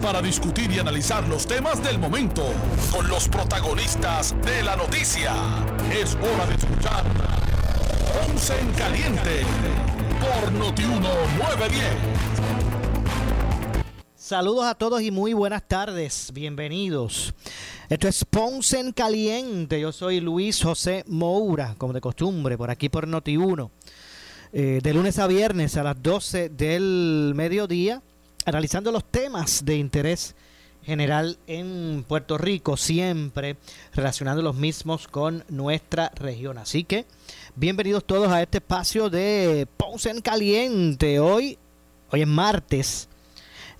para discutir y analizar los temas del momento con los protagonistas de la noticia. Es hora de escuchar Ponce en Caliente por Notiuno 910. Saludos a todos y muy buenas tardes. Bienvenidos. Esto es Ponce en Caliente. Yo soy Luis José Moura, como de costumbre, por aquí por Noti1. Eh, de lunes a viernes a las 12 del mediodía, analizando los temas de interés general en Puerto Rico, siempre relacionando los mismos con nuestra región. Así que bienvenidos todos a este espacio de Ponce en Caliente. Hoy, hoy es martes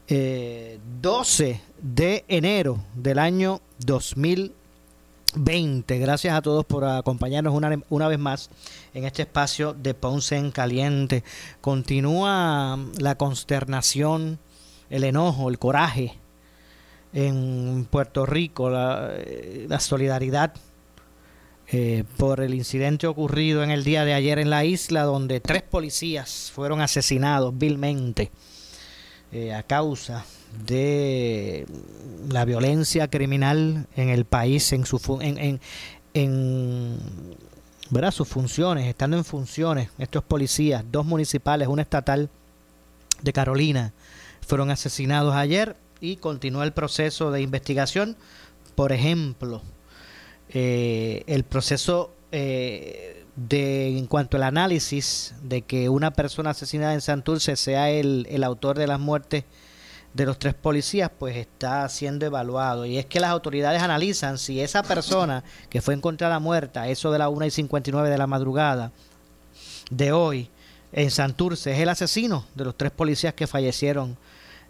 12 eh, de enero del año 2020. Gracias a todos por acompañarnos una, una vez más en este espacio de Ponce en Caliente. Continúa la consternación, el enojo, el coraje en Puerto Rico, la, solidaridad eh, por el incidente ocurrido en el día de ayer en la isla, donde tres policías fueron asesinados vilmente eh, a causa de la violencia criminal en el país, en, su, en, sus funciones, estando en funciones, estos policías, dos municipales, una estatal de Carolina, fueron asesinados ayer y continúa el proceso de investigación. Por ejemplo, eh, el proceso eh, de en cuanto al análisis de que una persona asesinada en Santurce sea el, el autor de las muertes de los tres policías, pues está siendo evaluado. Y es que las autoridades analizan si esa persona que fue encontrada muerta, eso de la 1 y 59 de la madrugada de hoy, en Santurce, es el asesino de los tres policías que fallecieron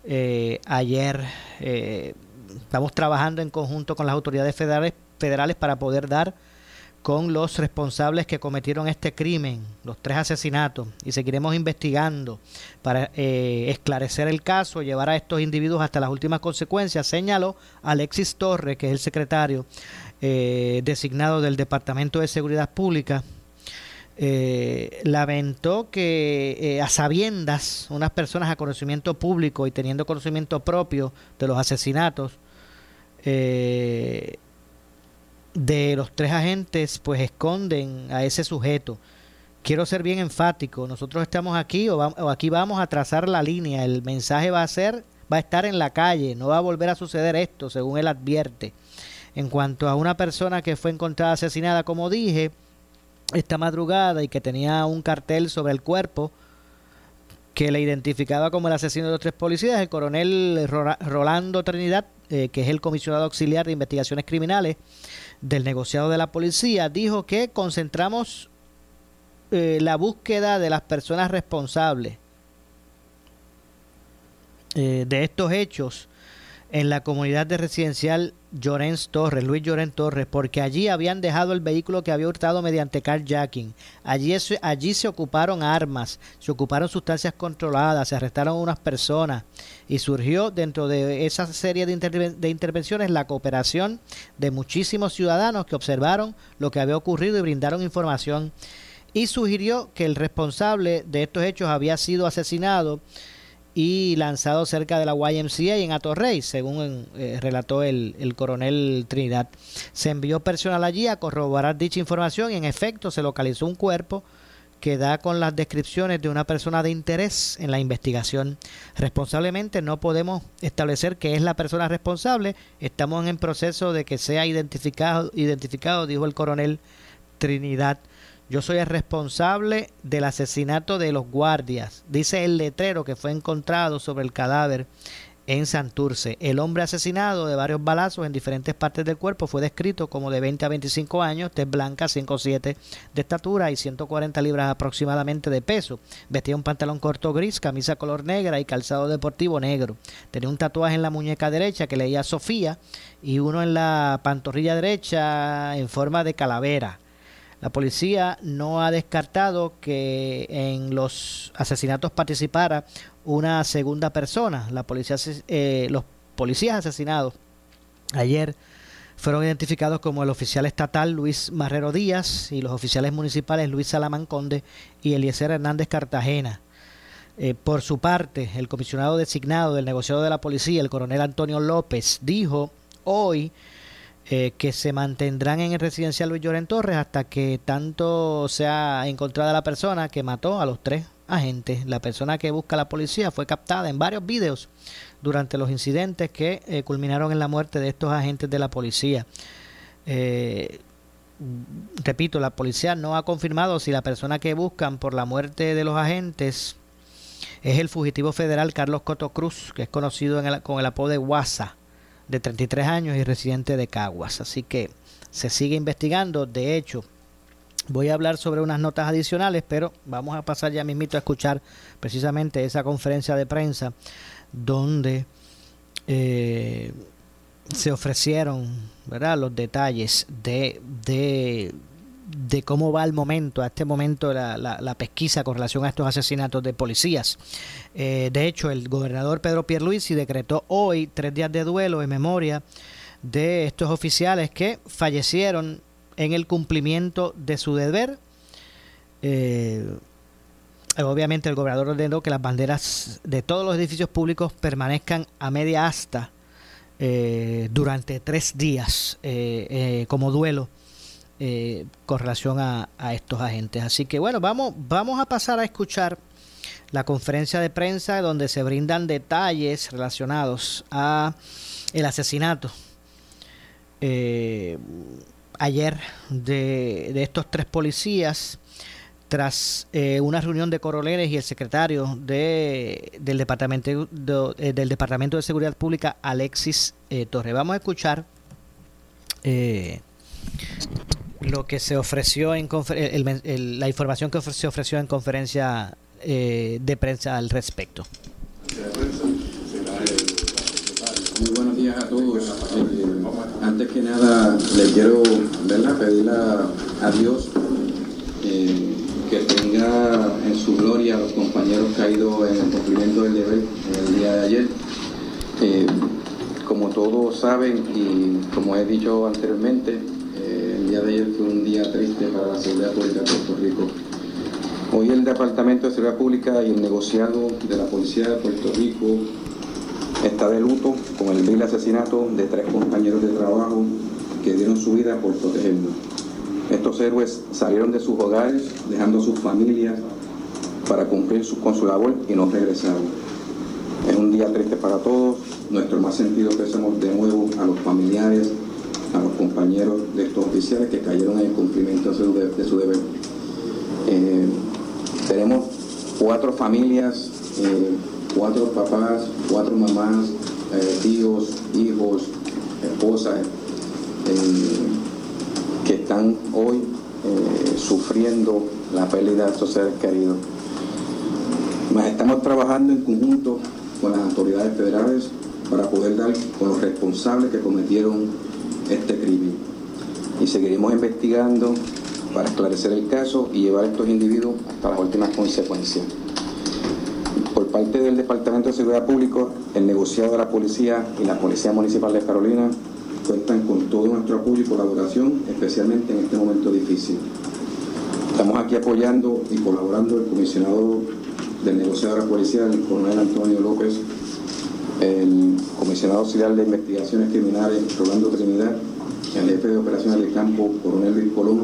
eh, ayer. Eh, estamos trabajando en conjunto con las autoridades federales, federales para poder dar con los responsables que cometieron este crimen, los tres asesinatos, y seguiremos investigando para eh, esclarecer el caso, llevar a estos individuos hasta las últimas consecuencias, señaló Alexis Torres, que es el secretario eh, designado del Departamento de Seguridad Pública. Eh, lamentó que a sabiendas unas personas a conocimiento público y teniendo conocimiento propio de los asesinatos, de los tres agentes pues esconden a ese sujeto. Quiero ser bien enfático, nosotros estamos aquí o, aquí vamos a trazar la línea, el mensaje va a ser, va a estar en la calle, no va a volver a suceder esto, según él advierte. En cuanto a una persona que fue encontrada asesinada, como dije, esta madrugada y que tenía un cartel sobre el cuerpo que le identificaba como el asesino de los tres policías, el coronel Rolando Trinidad, eh, que es el comisionado auxiliar de investigaciones criminales, del negociado de la policía, dijo que concentramos eh, la búsqueda de las personas responsables eh, de estos hechos en la comunidad de residencial Llorens Torres, Luis Llorens Torres, porque allí habían dejado el vehículo que había hurtado mediante carjacking. Allí, allí se ocuparon armas, se ocuparon sustancias controladas, se arrestaron unas personas y surgió dentro de esa serie de, de intervenciones la cooperación de muchísimos ciudadanos que observaron lo que había ocurrido y brindaron información y sugirió que el responsable de estos hechos había sido asesinado y lanzado cerca de la YMCA y en Atorrey, según eh, relató el, el, coronel Trinidad. Se envió personal allí a corroborar dicha información y en efecto se localizó un cuerpo que da con las descripciones de una persona de interés en la investigación. Responsablemente no podemos establecer que es la persona responsable, estamos en proceso de que sea identificado, identificado dijo el coronel Trinidad. Yo soy el responsable del asesinato de los guardias, dice el letrero que fue encontrado sobre el cadáver en Santurce. El hombre asesinado de varios balazos en diferentes partes del cuerpo fue descrito como de 20 a 25 años, tez blanca, 5'7 de estatura y 140 libras aproximadamente de peso. Vestía un pantalón corto gris, camisa color negra y calzado deportivo negro. Tenía un tatuaje en la muñeca derecha que leía Sofía y uno en la pantorrilla derecha en forma de calavera. La policía no ha descartado que en los asesinatos participara una segunda persona. La policía, eh, los policías asesinados ayer fueron identificados como el oficial estatal Luis Marrero Díaz y los oficiales municipales Luis Salamán Conde y Eliezer Hernández Cartagena. Eh, por su parte, el comisionado designado del negociado de la policía, el coronel Antonio López, dijo hoy eh, que se mantendrán en el residencial Luis Lloren Torres hasta que tanto sea encontrada la persona que mató a los tres agentes. La persona que busca la policía fue captada en varios videos durante los incidentes que eh, culminaron en la muerte de estos agentes de la policía. Eh, repito, la policía no ha confirmado si la persona que buscan por la muerte de los agentes es el fugitivo federal Carlos Coto Cruz, que es conocido con el apodo de Guasa de 33 años y residente de Caguas. Así que se sigue investigando. De hecho, voy a hablar sobre unas notas adicionales, pero vamos a pasar ya mismito a escuchar precisamente esa conferencia de prensa donde eh, se ofrecieron ¿verdad? los detalles de, de de cómo va el momento, a este momento, la, la, pesquisa con relación a estos asesinatos de policías. Eh, de hecho, el gobernador Pedro Pierluisi decretó hoy tres días de duelo en memoria de estos oficiales que fallecieron en el cumplimiento de su deber. Eh, obviamente el gobernador ordenó que las banderas de todos los edificios públicos permanezcan a media asta eh, durante tres días como duelo eh, con relación a, estos agentes. Así que bueno, vamos, vamos a pasar a escuchar la conferencia de prensa donde se brindan detalles relacionados a el asesinato eh, ayer de, estos tres policías tras eh, una reunión de coroneles y el secretario de, del, departamento, del Departamento de Seguridad Pública, Alexis Torre. Vamos a escuchar lo que se ofreció en la información que se ofreció en conferencia eh, de prensa al respecto. Muy buenos días a todos. Eh, antes que nada, le quiero pedir a, Dios eh, que tenga en su gloria a los compañeros caídos en el cumplimiento del deber el día de ayer. como todos saben y como he dicho anteriormente, el día de ayer fue un día triste para la seguridad pública de Puerto Rico. Hoy el Departamento de Seguridad Pública y el negociado de la Policía de Puerto Rico está de luto con el vil asesinato de tres compañeros de trabajo que dieron su vida por protegernos. Estos héroes salieron de sus hogares, dejando sus familias para cumplir con su labor y no regresaron. Es un día triste para todos. Nuestro más sentido pésamo de nuevo a los familiares, a los compañeros de estos oficiales que cayeron en el cumplimiento de su, deber. Eh, tenemos cuatro familias, eh, cuatro papás, cuatro mamás, eh, tíos, hijos, esposas, que están hoy sufriendo la pérdida de estos seres queridos. estamos trabajando en conjunto con las autoridades federales para poder dar con los responsables que cometieron este crimen. Y seguiremos investigando para esclarecer el caso y llevar a estos individuos hasta las últimas consecuencias. Por parte del Departamento de Seguridad Pública, el negociado de la Policía y la Policía Municipal de Carolina cuentan con todo nuestro apoyo y colaboración, especialmente en este momento difícil. Estamos aquí apoyando y colaborando el comisionado del negociado de la Policía, el coronel Antonio López, el comisionado auxiliar de investigaciones criminales Rolando Trinidad, el jefe de operaciones del campo coronel Luis Colón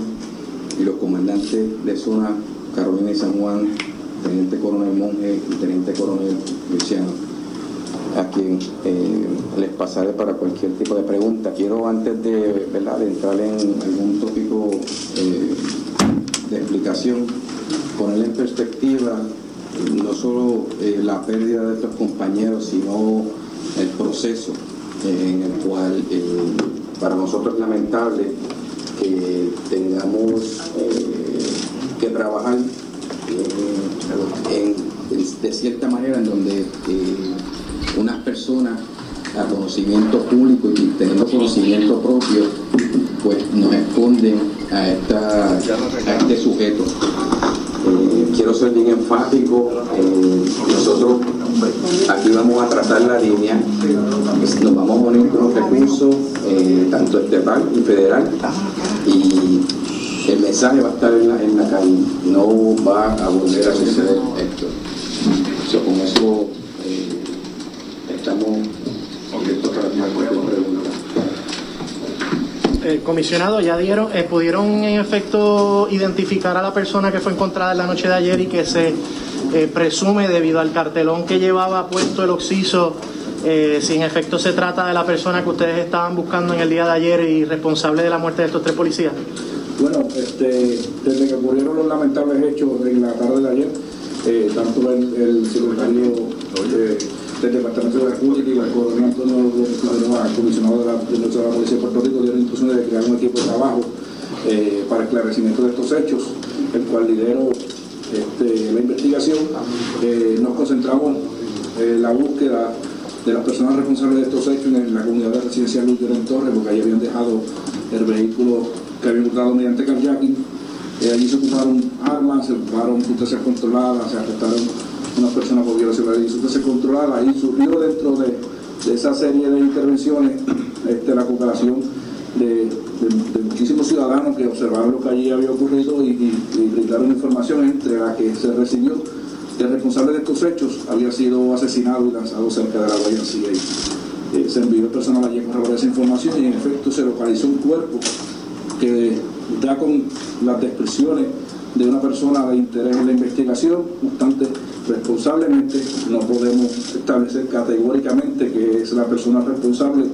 y los comandantes de zona Carolina y San Juan, teniente coronel Monge y teniente coronel Luciano, a quien eh, les pasaré para cualquier tipo de pregunta. Quiero antes de, entrar en algún tópico eh, de explicación, poner en perspectiva no solo eh, la pérdida de estos compañeros, sino el proceso en el cual para nosotros es lamentable que tengamos que trabajar de cierta manera en donde unas personas a conocimiento público y teniendo conocimiento propio, pues nos esconden a, esta, a este sujeto. Eh, quiero ser bien enfático, nosotros aquí vamos a tratar la línea, nos vamos a unir con los recursos, eh, tanto estatal y federal, y el mensaje va a estar en la, calle, no va a volver a suceder esto. con eso eh, estamos eh, comisionado, ya dieron, eh, pudieron en efecto identificar a la persona que fue encontrada en la noche de ayer y que se eh, presume debido al cartelón que llevaba puesto el occiso, si en efecto se trata de la persona que ustedes estaban buscando en el día de ayer y responsable de la muerte de estos tres policías. Bueno, este, desde que ocurrieron los lamentables hechos en la tarde de ayer, tanto el, el secretario del Departamento de la República y el coronel comisionado de la, de la Policía de Puerto Rico dieron instrucciones de crear un equipo de trabajo eh, para esclarecimiento de estos hechos, el cual lidero este, la investigación. Eh, nos concentramos en la búsqueda de las personas responsables de estos hechos en la comunidad de residencial Luis en Torres, porque ahí habían dejado el vehículo que habían usado mediante carjacking. Eh, allí se ocuparon armas, se ocuparon sustancias controladas, se arrestaron una persona por violación de la ley se controlada y surgió dentro de, esa serie de intervenciones este, la cooperación de, muchísimos ciudadanos que observaron lo que allí había ocurrido y, brindaron información entre la que se recibió que el responsable de estos hechos había sido asesinado y lanzado cerca de la Guayancía. Eh, se envió personal allí a corroborar esa información y en efecto se localizó un cuerpo que da con las descripciones de una persona de interés en la investigación, obstante responsablemente, no podemos establecer categóricamente que es la persona responsable.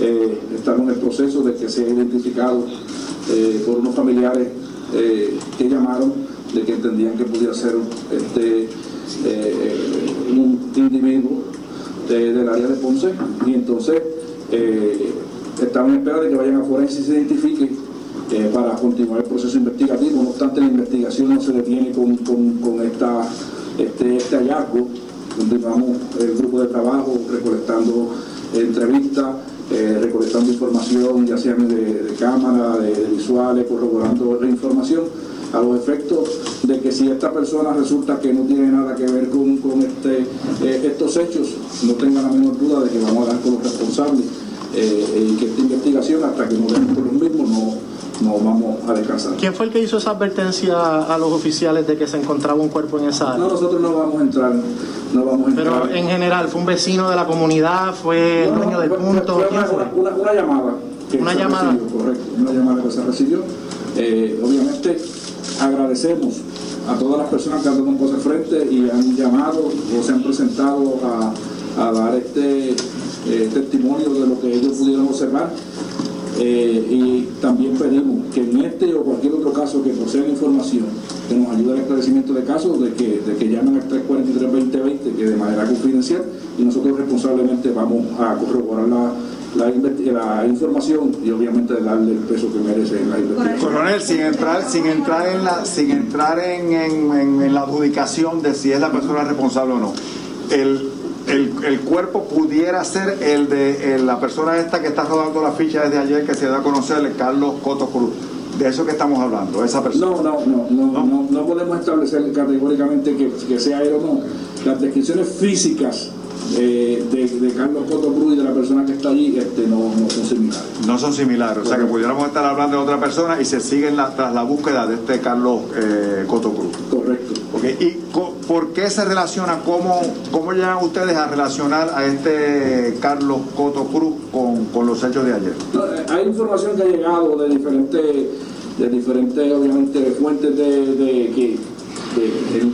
Eh, estamos en el proceso de que sea identificado eh, por unos familiares eh, que llamaron de que entendían que pudiera ser este, un individuo del área de Ponce y entonces estamos en espera de que vayan a forense y se identifique para continuar el proceso investigativo. No obstante, la investigación no se detiene con, con esta este, este hallazgo. Continuamos el grupo de trabajo recolectando entrevistas, eh, recolectando información, ya sea de, cámara, de, visuales, corroborando la información a los efectos de que si esta persona resulta que no tiene nada que ver con, este, eh, estos hechos, no tenga la menor duda de que vamos a dar con los responsables eh, y que esta investigación, hasta que no den por los mismos, no, no vamos a descansar. ¿Quién fue el que hizo esa advertencia a los oficiales de que se encontraba un cuerpo en esa área? No, nosotros no vamos a entrar. No vamos a entrar. Pero en general, ¿fue un vecino de la comunidad? ¿Fue el dueño del punto? Fue, una, una, llamada. Que una llamada. Recibió, correcto, una llamada que se recibió. Eh, obviamente, agradecemos a todas las personas que han dado un paso frente y han llamado o se han presentado a, a dar este eh, testimonio de lo que ellos pudieron observar. Eh, y también pedimos que en este o cualquier otro caso que poseen información que nos ayude al esclarecimiento de casos, de que, de que llamen al 343-2020, que de manera confidencial, y nosotros responsablemente vamos a corroborar la, la, información y obviamente darle el peso que merece en la investigación. Coronel, sin entrar, sin entrar en la, sin entrar en, en, en la adjudicación de si es la persona responsable o no. El, el, cuerpo pudiera ser el de la persona esta que está rodando la ficha desde ayer que se da a conocer, el Carlos Coto Cruz. De eso que estamos hablando, esa persona. No, no, no, no, no, no, podemos establecer categóricamente que, que sea él o no. Las descripciones físicas eh, de, Carlos Coto Cruz y de la persona que está allí este, no, son similares. No son similares, o sea que pudiéramos estar hablando de otra persona y se siguen tras la búsqueda de este Carlos eh, Coto Cruz. Correcto. ¿Y por qué se relaciona, cómo, cómo llegan ustedes a relacionar a este Carlos Coto Cruz con, los hechos de ayer? Eh, hay información que ha llegado de diferentes, de diferentes obviamente, fuentes de, que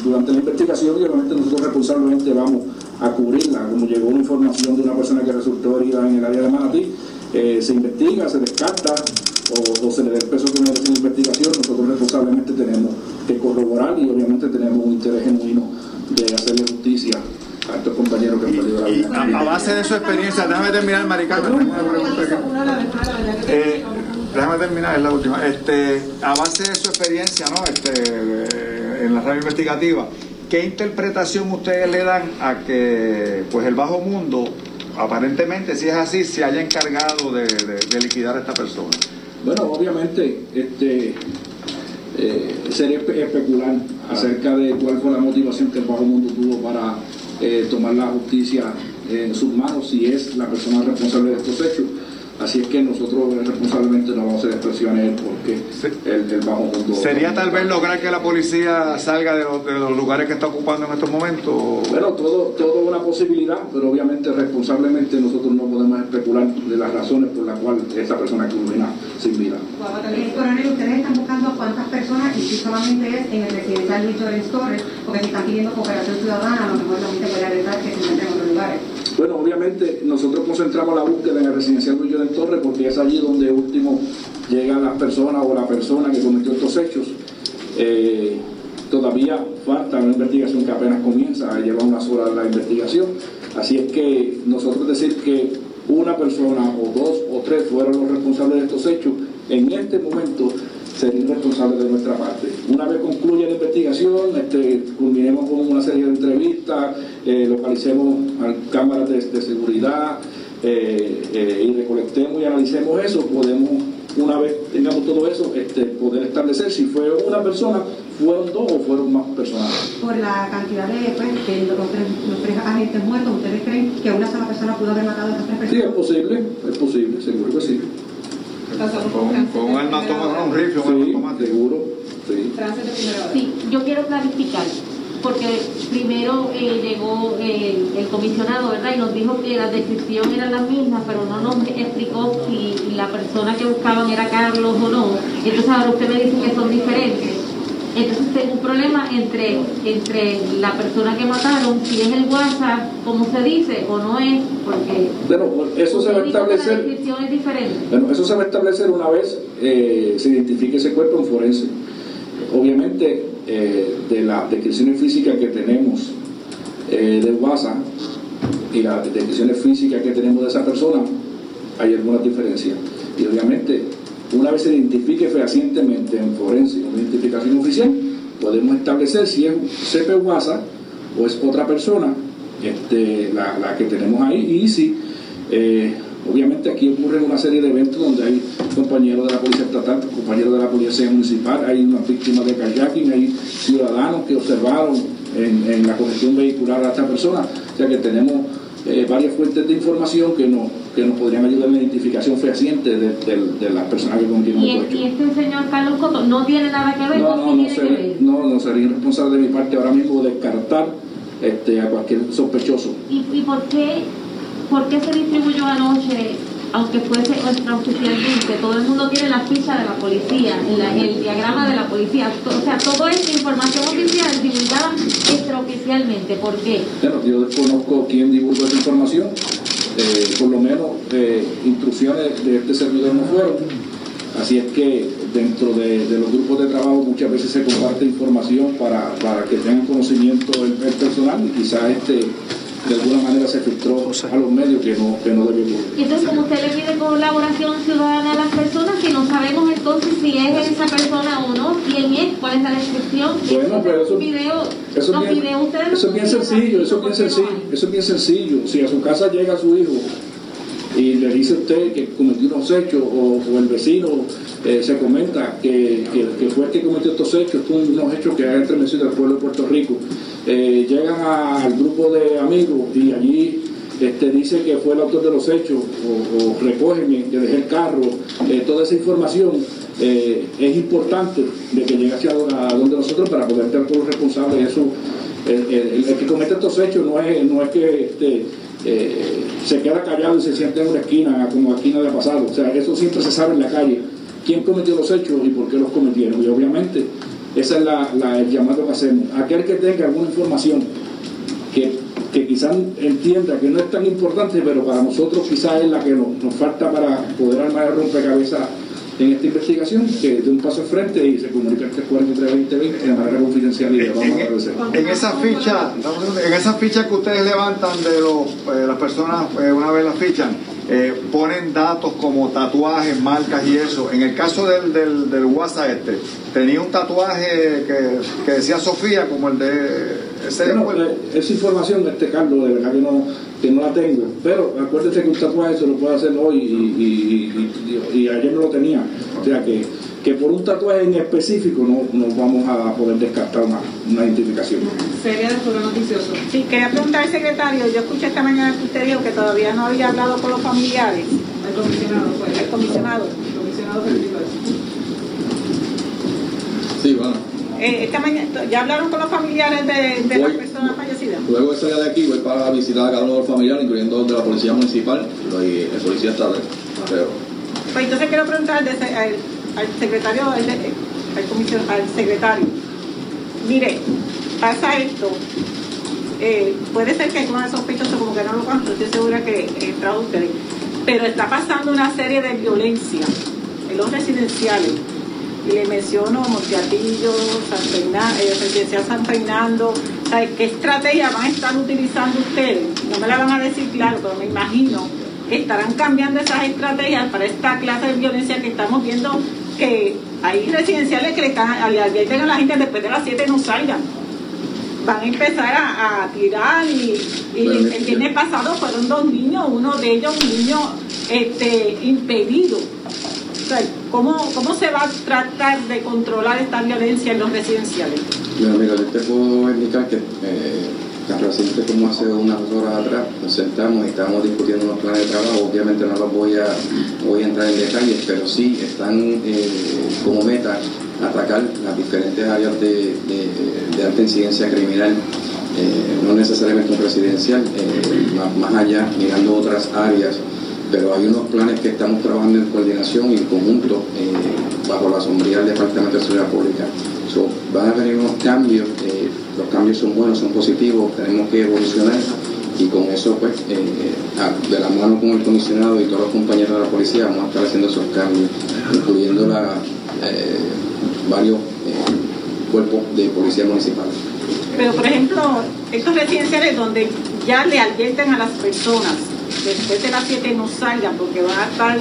durante la investigación y obviamente nosotros responsablemente vamos a cubrirla. Como llegó una información de una persona que resultó herida en el área de Manatí, eh, se investiga, se descarta o, se le da el peso que merece la investigación, nosotros responsablemente tenemos que corroborar y obviamente tenemos un interés genuino de hacerle justicia a estos compañeros que han perdido la vida. a, a base de su experiencia, déjame terminar, Maricarmen, tengo una pregunta aquí. Eh, déjame terminar, es la última. Este, a base de su experiencia, ¿no? Este, eh, en la radio investigativa, ¿qué interpretación ustedes le dan a que, pues, el bajo mundo, aparentemente, si es así, se haya encargado de, de- de liquidar a esta persona? Bueno, obviamente, este eh, sería espe- especular acerca de cuál fue la motivación que el bajo mundo tuvo para eh, tomar la justicia en sus manos, si es la persona responsable de estos hechos. Así es que nosotros eh, responsablemente no vamos a hacer expresiones porque el, el bajo mundo... ¿Sería tal vez lograr que la policía salga de los, de los lugares que está ocupando en estos momentos? Bueno, todo, todo es una posibilidad, pero obviamente responsablemente nosotros no podemos especular de las razones por las cuales esta persona culmina sin vida. Eh, coronel, ustedes están buscando a cuántas personas y si solamente es en el residencial Luis Lorenz Torres, porque si están pidiendo cooperación ciudadana, a lo mejor la gente puede arriesgar que se encuentren en otros lugares. Bueno, obviamente nosotros concentramos la búsqueda en el residencial Luis Llorens Torres porque es allí donde último llegan las personas o la persona que cometió estos hechos. Eh, todavía falta una investigación que apenas comienza, lleva unas horas la investigación. Así es que nosotros decir que una persona o dos o tres fueron los responsables de estos hechos, en este momento sería irresponsable de nuestra parte. Una vez concluya la investigación, este, culminemos con una serie de entrevistas, eh, localicemos a- cámaras de, de seguridad eh, eh, y recolectemos y analicemos eso, podemos, una vez tengamos todo eso, este, poder establecer si fue una persona, fueron dos o fueron más personas. Por la cantidad de, pues, de los, tres, los tres agentes muertos, ¿ustedes creen que una sola persona pudo haber matado a esas tres Sí, es personas? posible, es posible, seguro que sí. Con, con un arma un rifle, un Sí, seguro, sí. Sí, yo quiero clarificar, porque primero eh, llegó eh, el comisionado, ¿verdad? Y nos dijo que la descripción era la misma, pero no nos explicó si la persona que buscaban era Carlos o no. Entonces ahora usted me dice que son diferentes. Entonces tengo un problema entre, entre la persona que mataron, si es el WhatsApp, como se dice, o no es, porque Bueno, eso se va a establecer. descripción es diferente. Bueno, eso se va a establecer una vez eh, se identifique ese cuerpo en forense. Obviamente, eh, de las descripciones físicas que tenemos eh, de WhatsApp y las descripciones físicas que tenemos de esa persona, hay algunas diferencias. Y obviamente, una vez se identifique fehacientemente en forense, una identificación oficial, podemos establecer si es CP WhatsApp o es otra persona este, la, la que tenemos ahí. Y si eh, obviamente aquí ocurren una serie de eventos donde hay compañeros de la policía estatal, compañeros de la policía municipal, hay unas víctimas de kayaking, hay ciudadanos que observaron en, en la congestión vehicular a esta persona, o sea que tenemos eh, varias fuentes de información que nos, que nos podrían ayudar en la identificación fehaciente de, de- de las personas que cometieron Y, el- y hechos. este señor Carlos Coto no tiene nada que ver, No, no, no, no ver. no, no sería irresponsable de mi parte ahora mismo descartar este, a cualquier sospechoso. ¿Y, y por, qué, por qué se distribuyó anoche, aunque fuese extraoficialmente? Todo el mundo tiene la ficha de la policía, la- el diagrama de la policía. To- O sea, todo es información oficial divulgada extraoficialmente. ¿Por qué? Bueno, yo desconozco quién divulgó esa información. Por lo menos instrucciones de este servidor no fueron. Así es que dentro de, de los grupos de trabajo muchas veces se comparte información para, para que tengan conocimiento el, el personal y quizás este, de alguna manera se filtró a los medios que no, que no debió ocurrir. Y entonces, como usted le pide colaboración ciudadana a las personas, si no sabemos entonces si es esa persona o no, quién es, cuál es la descripción, Bueno, pero eso- video, Eso bien, eso es bien sencillo, eso es bien ¿por qué no sencillo, eso es bien sencillo. Si a su casa llega su hijo y le dice usted que cometió unos hechos o, el vecino eh, se comenta que, que- que fue el que cometió estos hechos, unos hechos que han estremecido al pueblo de Puerto Rico, eh, llegan al grupo de amigos y allí este, dice que fue el autor de los hechos o, o recogen que dejé el carro, eh, toda esa información es importante de que llegue hacia a donde nosotros para poder estar con los responsables. Eso, el, el- el que comete estos hechos no es, no es que este, eh, se queda callado y se siente en una esquina como aquí nada ha pasado. O sea, eso siempre se sabe en la calle. ¿Quién cometió los hechos y por qué los cometieron? Y obviamente ese es la- la- el llamado que hacemos. Aquel que tenga alguna información que, que quizás entienda que no es tan importante, pero para nosotros quizás es la que nos, nos falta para poder armar el rompecabezas en esta investigación, que de un paso al frente y se comunica el 343-2020 de manera confidencial y vamos a agradecer. En esa ficha, en esa ficha que ustedes levantan de los, eh, las personas eh, una vez las fichan, eh, ponen datos como tatuajes, marcas y eso. En el caso del, del, del WhatsApp este, tenía un tatuaje que, que decía Sofía como el de ese Bueno, esa información, este Carlos, de verdad que no, que no la tengo. Pero acuérdate que un tatuaje se lo puede hacer hoy y, y- y- y- y ayer no lo tenía. O sea que, que por un tatuaje en específico no, no vamos a poder descartar una, una identificación. Sería de noticioso. Sí, quería preguntar al secretario, yo escuché esta mañana que usted dijo que todavía no había hablado con los familiares, El comisionado fue. el comisionado. El comisionado principal. Sí, bueno. Eh, esta mañana, ¿Ya hablaron con los familiares de, de las personas fallecidas? Luego de salir de aquí voy para visitar a cada uno de los familiares, incluyendo de la policía municipal y el policía estatal. Pero, Pues entonces quiero preguntar al, secretario, al, al al secretario, mire, pasa esto, eh, puede ser que hay más sospechoso como que no lo conozco, estoy segura que entra ustedes, pero está pasando una serie de violencia en los residenciales. Y le menciono Monteatillo, San Fernando, eh, Residencial San Fernando, ¿sabe ¿qué estrategia van a estar utilizando ustedes? No me la van a decir claro, pero me imagino que estarán cambiando esas estrategias para esta clase de violencia que estamos viendo que hay residenciales que le, están, le advierten a la gente después de las 7 no salgan van a empezar a, a tirar y, y Bueno, el viernes pasado fueron dos niños, uno de ellos un niño este, impedido. ¿Cómo, ¿Cómo se va a tratar de controlar esta violencia en los residenciales? Bueno, mira, yo te puedo indicar que eh, tan reciente como hace unas horas atrás nos sentamos y estábamos discutiendo unos planes de trabajo. Obviamente no los voy a, voy a entrar en detalles, pero sí están eh, como meta atacar las diferentes áreas de, alta incidencia criminal, eh, no necesariamente un residencial, eh, más allá, mirando otras áreas pero hay unos planes que estamos trabajando en coordinación y en conjunto eh, bajo la sombría del Departamento de Seguridad Pública. So, van a venir unos cambios, eh, los cambios son buenos, son positivos, tenemos que evolucionar y con eso, pues, eh, de la mano con el comisionado y todos los compañeros de la policía vamos a estar haciendo esos cambios, incluyendo la, varios cuerpos de policía municipal. Pero, por ejemplo, estos residenciales donde ya le advierten a las personas, después de las 7 no salgan porque van a estar,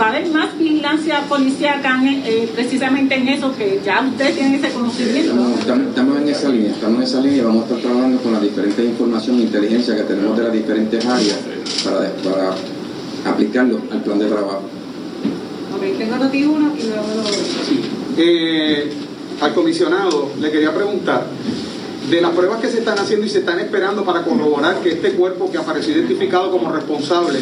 va a haber más vigilancia policíaca eh, precisamente en eso, que ya ustedes tienen ese conocimiento. Estamos, estamos- estamos en esa línea, estamos en esa línea y vamos a estar trabajando con las diferentes información e inteligencia que tenemos de las diferentes áreas para, para aplicarlo al plan de trabajo. Ok, tengo noti uno y luego lo Eh, al comisionado le quería preguntar, de las pruebas que se están haciendo y se están esperando para corroborar que este cuerpo que apareció identificado como responsable,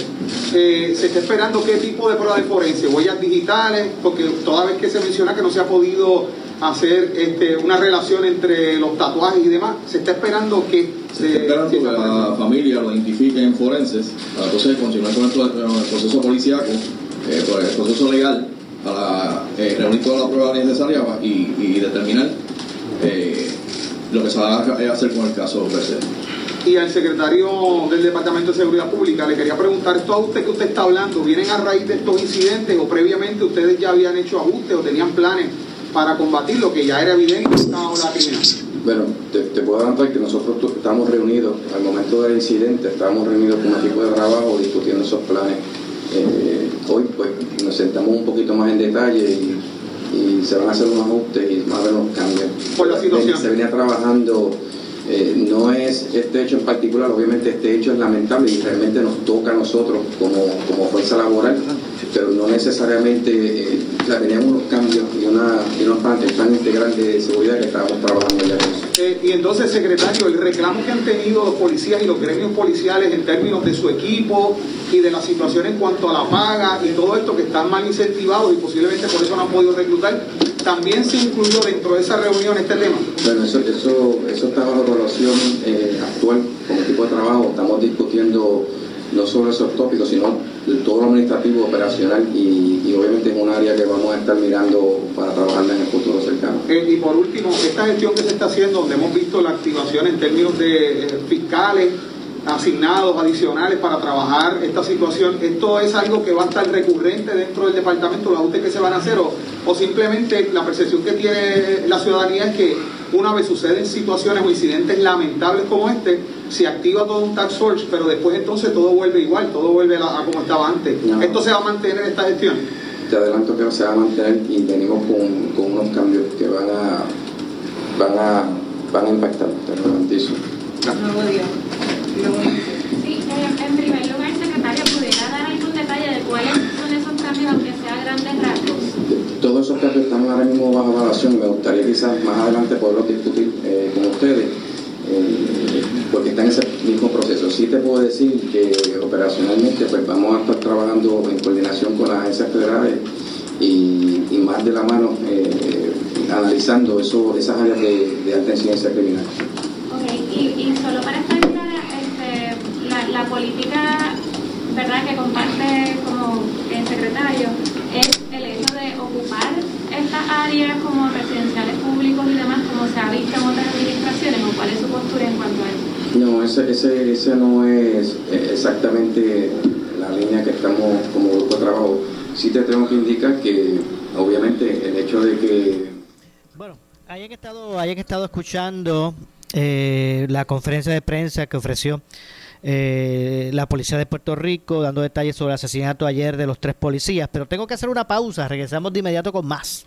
eh, se está esperando qué tipo de pruebas de forense, huellas digitales, porque toda vez que se menciona que no se ha podido hacer este, una relación entre los tatuajes y demás, se está esperando que se está esperando que la familia lo identifique en forenses para entonces continuar con el, pro- con el proceso policíaco, eh, el proceso legal, para eh, reunir todas las pruebas necesarias y, y determinar eh, lo que se va a hacer con el caso se. y al secretario del Departamento de Seguridad Pública le quería preguntar, ¿esto a usted que usted está hablando vienen a raíz de estos incidentes o previamente ustedes ya habían hecho ajustes o tenían planes para combatir lo que ya era evidente que estaba la criminal? Bueno, te, te puedo adelantar que nosotros estamos reunidos, al momento del incidente, estábamos reunidos con un equipo de trabajo discutiendo esos planes. Eh, hoy pues nos sentamos un poquito más en detalle y, y se van a hacer unos ajustes y a haber unos cambios. Por la situación. Se venía trabajando, eh, no es este hecho en particular, obviamente este hecho es lamentable y realmente nos toca a nosotros como, como fuerza laboral, pero no necesariamente, eh, o sea, teníamos unos cambios y, una, y unos planes, plan integral de seguridad que estábamos trabajando ya con eso. Eh, y entonces, secretario, el reclamo que han tenido los policías y los gremios policiales en términos de su equipo y de la situación en cuanto a la paga y todo esto que están mal incentivados y posiblemente por eso no han podido reclutar, también se incluyó dentro de esa reunión este tema. Bueno, eso, eso, eso está bajo evaluación eh, actual como equipo de trabajo. Estamos discutiendo no solo esos tópicos, sino todo lo administrativo, operacional y, obviamente es un área que vamos a estar mirando para trabajarla en el futuro cercano. Eh, y por último, esta gestión que se está haciendo, donde hemos visto la activación en términos de eh, fiscales asignados adicionales para trabajar esta situación. ¿Esto es algo que va a estar recurrente dentro del departamento, los ajustes que se van a hacer o simplemente la percepción que tiene la ciudadanía es que una vez suceden situaciones o incidentes lamentables como este, se activa todo un tax force, pero después entonces todo vuelve igual, todo vuelve a, como estaba antes. ¿Esto se va a mantener esta gestión? Te adelanto que se va a mantener y venimos con, con unos cambios que van a, van a, van a impactar, te lo garantizo. Sí, eh, en primer lugar, secretario, ¿pudiera dar algún detalle de cuáles son esos cambios, aunque sea a grandes rasgos? Todos esos cambios ahora mismo bajo evaluación me gustaría quizás más adelante poderlos discutir eh, con ustedes, eh, porque están en ese mismo proceso. Sí te puedo decir que operacionalmente pues vamos a estar trabajando en coordinación con las agencias federales y, más de la mano eh, analizando eso, esas áreas de, alta incidencia criminal. Ok, y, solo para estar clara, este, la, política, ¿verdad?, que comparte como el secretario, es el hecho de ocupar áreas como residenciales públicos y demás, como se ha visto en otras administraciones, o cuál es su postura en cuanto a eso. No, ese, ese, ese no es eh, exactamente la línea que estamos como grupo de trabajo. Sí te tengo que indicar que obviamente el hecho de que Bueno, hayan estado, hayan estado escuchando eh, la conferencia de prensa que ofreció eh, la policía de Puerto Rico, dando detalles sobre el asesinato ayer de los tres policías. Pero tengo que hacer una pausa, regresamos de inmediato con más.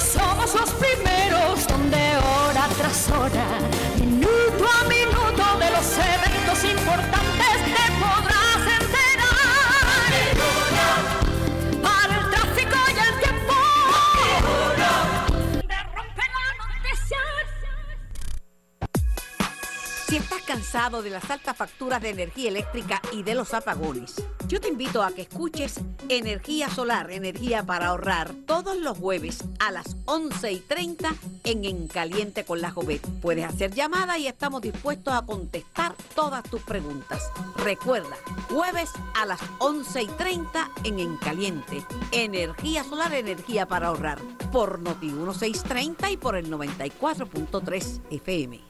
Somos los primeros donde hora tras hora, de las altas facturas de energía eléctrica y de los apagones, yo te invito a que escuches Energía Solar, Energía para ahorrar, todos los jueves a las 11 y 30 en En Caliente con la Jovet. Puedes hacer llamada y estamos dispuestos a contestar todas tus preguntas. Recuerda, jueves a las 11 y 30 en En Caliente. Energía Solar, Energía para ahorrar, por Noti 1630 y por el 94.3 FM.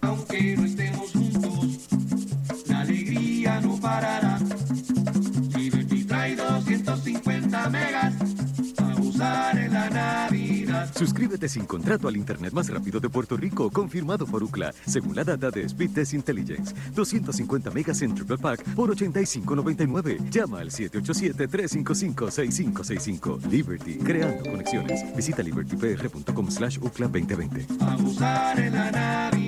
Aunque no estemos juntos, la alegría no parará. Liberty trae 250 megas a usar en la Navidad. Suscríbete sin contrato al Internet más rápido de Puerto Rico, confirmado por UCLA, según la data de Speed Test Intelligence. 250 megas en Triple Pack por 85.99. Llama al 787-355-6565. Liberty, creando conexiones. Visita libertypr.com slash UCLA 2020. A usar en la Navidad.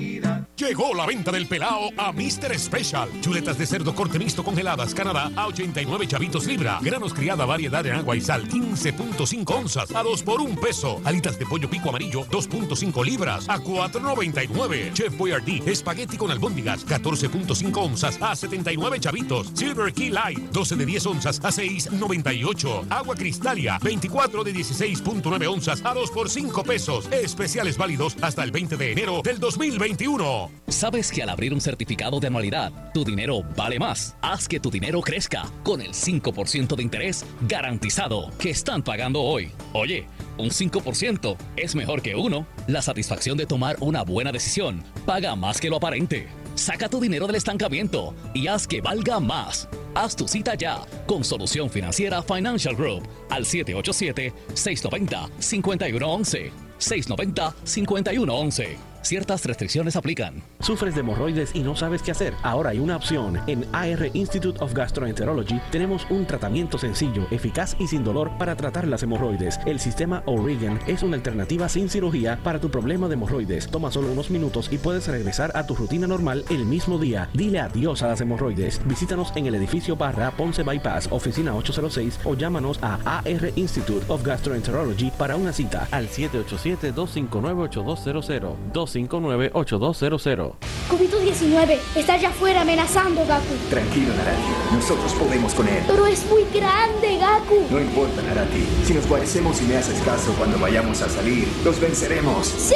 Llegó la venta del pelao a Mr. Special. Chuletas de cerdo corte mixto congeladas Canadá a 89 chavitos libra. Granos criada variedad en agua y sal 15.5 onzas a 2 por 1 peso. Alitas de pollo pico amarillo 2.5 libras a 4.99. Chef Boyardee espagueti con albóndigas 14.5 onzas a 79 chavitos. Silver Key Light 12 de 10 onzas a 6.98. Agua Cristalia 24 de 16.9 onzas a 2 por 5 pesos. Especiales válidos hasta el 20 de enero del 2021. ¿Sabes que al abrir un certificado de anualidad, tu dinero vale más? Haz que tu dinero crezca con el 5% de interés garantizado que están pagando hoy. Oye, un 5% es mejor que uno. La satisfacción de tomar una buena decisión paga más que lo aparente. Saca tu dinero del estancamiento y haz que valga más. Haz tu cita ya con Solución Financiera Financial Group al 787-690-5111. 690-5111. Ciertas restricciones aplican. ¿Sufres de hemorroides y no sabes qué hacer? Ahora hay una opción. En AR Institute of Gastroenterology tenemos un tratamiento sencillo, eficaz y sin dolor para tratar las hemorroides. El sistema O'Regan es una alternativa sin cirugía para tu problema de hemorroides. Toma solo unos minutos y puedes regresar a tu rutina normal el mismo día. Dile adiós a las hemorroides. Visítanos en el edificio Barra Ponce Bypass, oficina 806 o llámanos a AR Institute of Gastroenterology para una cita al 787-259-8200. 259-8200. COVID-19 está allá afuera amenazando, Gaku. Tranquilo, Narati. Nosotros podemos con él. Pero es muy grande, Gaku. No importa, Narati. Si nos guarecemos y me haces caso cuando vayamos a salir, los venceremos. ¡Sí!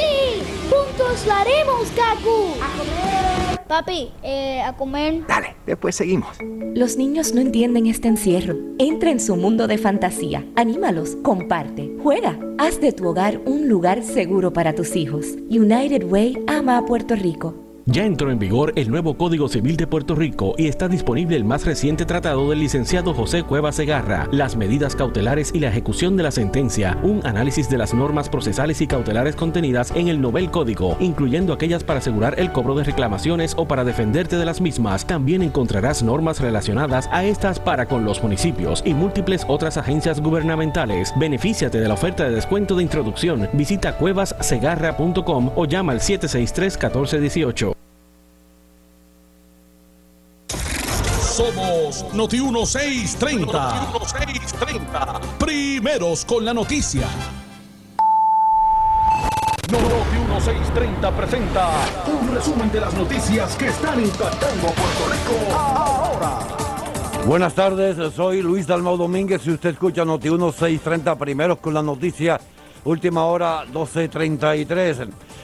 ¡Juntos lo haremos, Gaku! ¡A comer! Papi, eh, a comer. Dale, después seguimos. Los niños no entienden este encierro. Entra en su mundo de fantasía. Anímalos, comparte, juega. Haz de tu hogar un lugar seguro para tus hijos. United Way ama a Puerto Rico. Ya entró en vigor el nuevo Código Civil de Puerto Rico y está disponible el más reciente tratado del licenciado José Cueva Segarra, las medidas cautelares y la ejecución de la sentencia, un análisis de las normas procesales y cautelares contenidas en el novel código, incluyendo aquellas para asegurar el cobro de reclamaciones o para defenderte de las mismas. También encontrarás normas relacionadas a estas para con los municipios y múltiples otras agencias gubernamentales. Benefíciate de la oferta de descuento de introducción. Visita cuevassegarra.com o llama al 763 Somos Noti 1630. Noti 1630. Primeros con la noticia. Noti 1630 presenta un resumen de las noticias que están impactando a Puerto Rico ahora. Buenas tardes, soy Luis Dalmau Domínguez y usted escucha Noti 1630 primeros con la noticia, última hora 1233.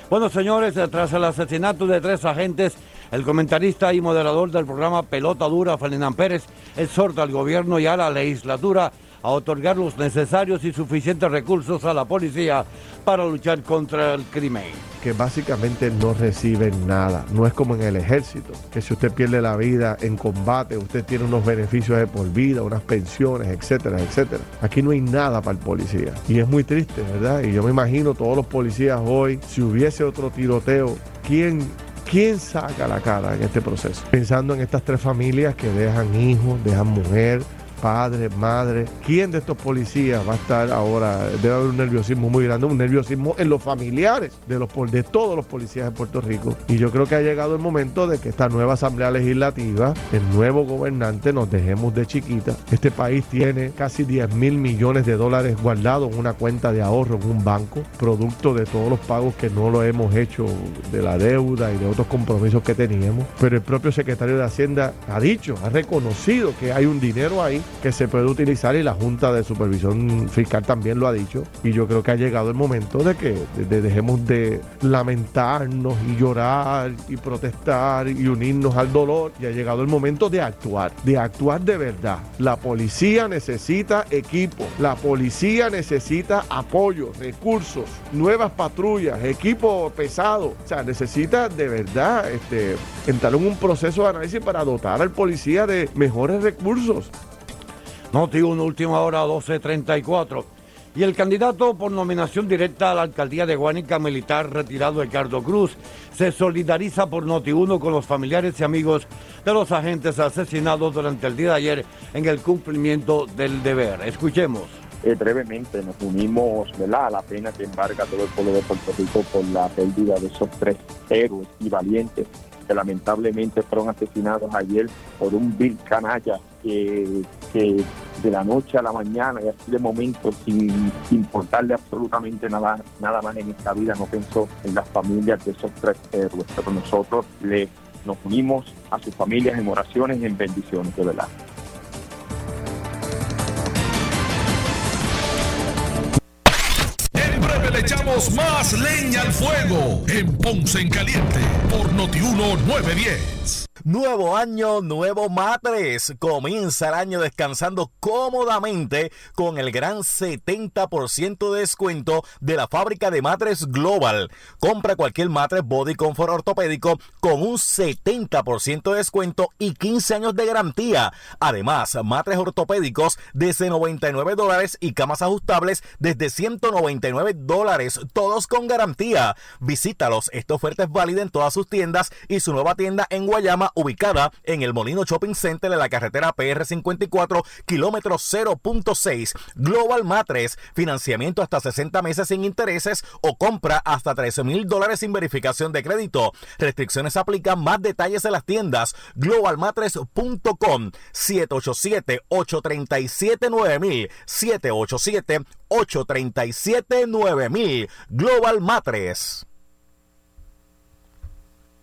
Bueno, señores, tras el asesinato de tres agentes, el comentarista y moderador del programa Pelota Dura, Ferdinand Pérez, exhorta al gobierno y a la legislatura a otorgar los necesarios y suficientes recursos a la policía para luchar contra el crimen. Que básicamente no reciben nada. No es como en el ejército, que si usted pierde la vida en combate, usted tiene unos beneficios de por vida, unas pensiones, etcétera, etcétera. Aquí no hay nada para el policía. Y es muy triste, ¿verdad? Y yo me imagino todos los policías hoy, si hubiese otro tiroteo, ¿quién ¿Quién saca la cara en este proceso? Pensando en estas tres familias que dejan hijos, dejan mujer, padre, madre. ¿Quién de estos policías va a estar ahora? Debe haber un nerviosismo muy grande, un nerviosismo en los familiares de, los, de todos los policías de Puerto Rico. Y yo creo que ha llegado el momento de que esta nueva Asamblea Legislativa, el nuevo gobernante, nos dejemos de chiquita. Este país tiene casi 10 mil millones de dólares guardados en una cuenta de ahorro en un banco, producto de todos los pagos que no lo hemos hecho de la deuda y de otros compromisos que teníamos. Pero el propio secretario de Hacienda ha dicho, ha reconocido que hay un dinero ahí que se puede utilizar y la Junta de Supervisión Fiscal también lo ha dicho. Y yo creo que ha llegado el momento de que de- dejemos de lamentarnos y llorar y protestar y unirnos al dolor. Y ha llegado el momento de actuar, de actuar de verdad. La policía necesita equipo, la policía necesita apoyo, recursos, nuevas patrullas, equipo pesado. O sea, necesita de verdad este, entrar en un proceso de análisis para dotar al policía de mejores recursos. Noti 1, última hora 12.34. Y el candidato por nominación directa a la alcaldía de Guánica, militar retirado Ricardo Cruz, se solidariza por Noti 1 con los familiares y amigos de los agentes asesinados durante el día de ayer en el cumplimiento del deber. Escuchemos. Eh, brevemente nos unimos ¿verdad? a la pena que embarga todo el pueblo de Puerto Rico por la pérdida de esos tres héroes y valientes que lamentablemente fueron asesinados ayer por un vil canalla que, de la noche a la mañana y así de momento sin importarle absolutamente nada, nada más en esta vida no pensó en las familias de esos tres héroes pero nosotros le, nos unimos a sus familias en oraciones y en bendiciones de verdad. En breve le echamos más leña al fuego en Ponce en Caliente por Noti 1 910. Nuevo año, nuevo matres. Comienza el año descansando cómodamente con el gran 70% de descuento de la fábrica de matres Global. Compra cualquier matres Body Comfort ortopédico con un 70% de descuento y 15 años de garantía. Además, matres ortopédicos desde 99 dólares y camas ajustables desde 199 dólares, todos con garantía. Visítalos, esta oferta es válida en todas sus tiendas y su nueva tienda en Guayama ubicada en el Molino Shopping Center de la carretera PR54, kilómetro 0.6. Global Matres, financiamiento hasta 60 meses sin intereses o compra hasta 13 mil dólares sin verificación de crédito. Restricciones aplican. Más detalles en las tiendas globalmatres.com 787-837-9000 787-837-9000 Global Matres.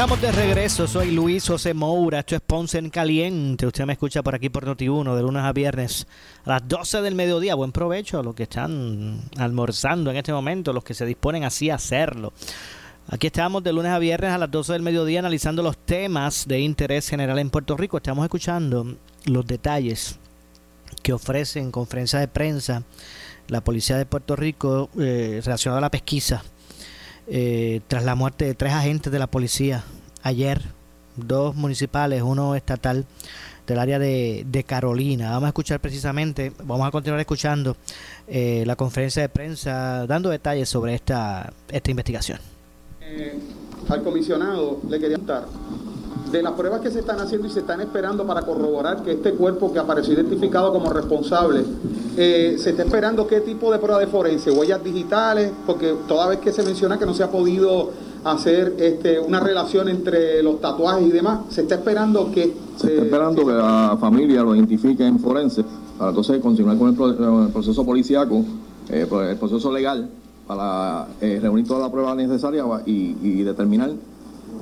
Estamos de regreso. Soy Luis José Moura. Esto es Ponce en Caliente. Usted me escucha por aquí por Noti1 de lunes a viernes a las 12 del mediodía. Buen provecho a los que están almorzando en este momento, los que se disponen así a hacerlo. Aquí estamos de lunes a viernes a las 12 del mediodía analizando los temas de interés general en Puerto Rico. Estamos escuchando los detalles que ofrece en conferencia de prensa la Policía de Puerto Rico eh, relacionada a la pesquisa eh, tras la muerte de tres agentes de la policía ayer, dos municipales, uno estatal del área de, Carolina. Vamos a escuchar precisamente, vamos a continuar escuchando eh, la conferencia de prensa dando detalles sobre esta, esta investigación. Eh, al comisionado le quería contar de las pruebas que se están haciendo y se están esperando para corroborar que este cuerpo que apareció identificado como responsable, eh, se está esperando qué tipo de prueba de forense, huellas digitales, porque toda vez que se menciona que no se ha podido hacer este, una relación entre los tatuajes y demás, se está esperando que... Se está esperando que la familia lo identifique en forense, para entonces continuar con el, pro- el proceso policíaco, eh, el proceso legal, para eh, reunir toda la prueba necesaria y, y determinar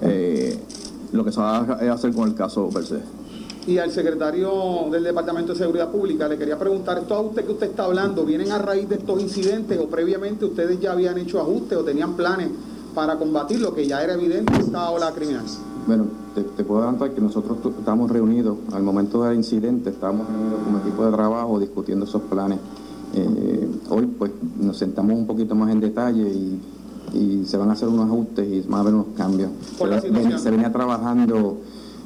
eh, lo que se va a hacer con el caso per se. Y al secretario del Departamento de Seguridad Pública le quería preguntar, ¿esto a usted que usted está hablando vienen a raíz de estos incidentes o previamente ustedes ya habían hecho ajustes o tenían planes para combatir lo que ya era evidente esta ola criminal? Bueno, te, te puedo adelantar que nosotros estamos reunidos, al momento del incidente, estábamos reunidos como equipo de trabajo discutiendo esos planes. Eh, hoy pues nos sentamos un poquito más en detalle y, y se van a hacer unos ajustes y van a haber unos cambios. Se, ven- situación. se venía trabajando,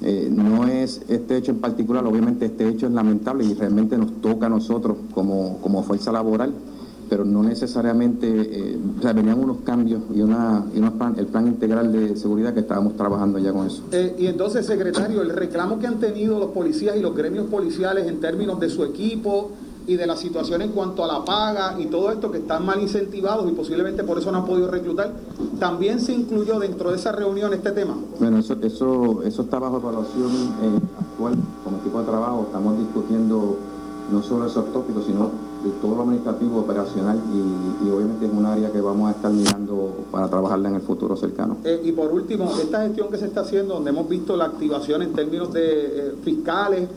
eh, no es este hecho en particular, obviamente este hecho es lamentable y realmente nos toca a nosotros como, como fuerza laboral, pero no necesariamente, eh, o sea, venían unos cambios y, una, y unos plan- el plan integral de seguridad que estábamos trabajando ya con eso. Eh, y entonces, secretario, el reclamo que han tenido los policías y los gremios policiales en términos de su equipo y de la situación en cuanto a la paga y todo esto que están mal incentivados y posiblemente por eso no han podido reclutar, también se incluyó dentro de esa reunión este tema. Bueno, eso, eso, eso está bajo evaluación eh, actual como equipo de trabajo. Estamos discutiendo no solo esos tópicos, sino de todo lo administrativo, operacional y, y obviamente es un área que vamos a estar mirando para trabajarla en el futuro cercano. Eh, y por último, esta gestión que se está haciendo, donde hemos visto la activación en términos de eh, fiscales